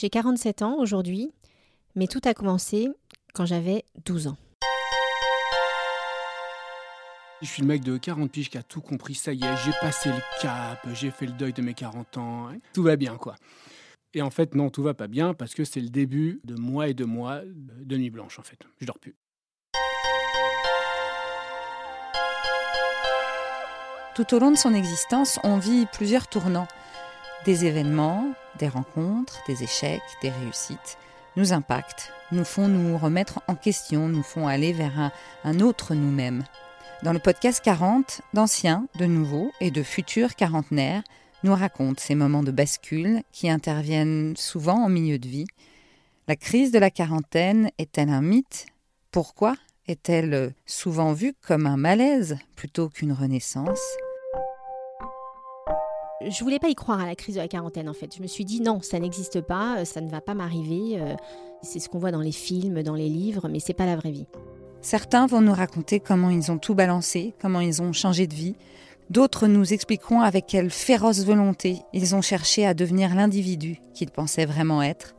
J'ai 47 ans aujourd'hui, mais tout a commencé quand j'avais 12 ans. Je suis le mec de 40 piges qui a tout compris, ça y est, j'ai passé le cap, j'ai fait le deuil de mes 40 ans, hein. tout va bien quoi. Et en fait, non, tout va pas bien parce que c'est le début de mois et de mois de nuit blanche en fait. Je dors plus. Tout au long de son existence, on vit plusieurs tournants. Des événements, des rencontres, des échecs, des réussites nous impactent, nous font nous remettre en question, nous font aller vers un, autre nous-mêmes. Dans le podcast 40, d'anciens, de nouveaux et de futurs quarantenaires nous racontent ces moments de bascule qui interviennent souvent en milieu de vie. La crise de la quarantaine est-elle un mythe? Pourquoi est-elle souvent vue comme un malaise plutôt qu'une renaissance? Je voulais pas y croire à la crise de la quarantaine en fait. Je me suis dit non, ça n'existe pas, euh, ça ne va pas m'arriver. Euh, c'est ce qu'on voit dans les films, dans les livres, mais c'est pas la vraie vie. Certains vont nous raconter comment ils ont tout balancé, comment ils ont changé de vie. D'autres nous expliqueront avec quelle féroce volonté ils ont cherché à devenir l'individu qu'ils pensaient vraiment être.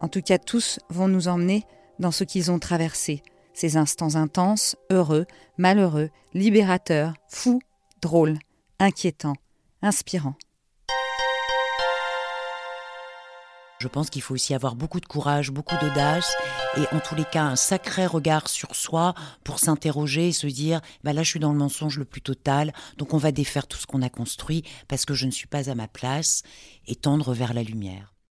En tout cas, tous vont nous emmener dans ce qu'ils ont traversé, ces instants intenses, heureux, malheureux, libérateurs, fous, drôles, inquiétants inspirant. Je pense qu'il faut aussi avoir beaucoup de courage, beaucoup d'audace et en tous les cas un sacré regard sur soi pour s'interroger et se dire bah là je suis dans le mensonge le plus total donc on va défaire tout ce qu'on a construit parce que je ne suis pas à ma place et tendre vers la lumière.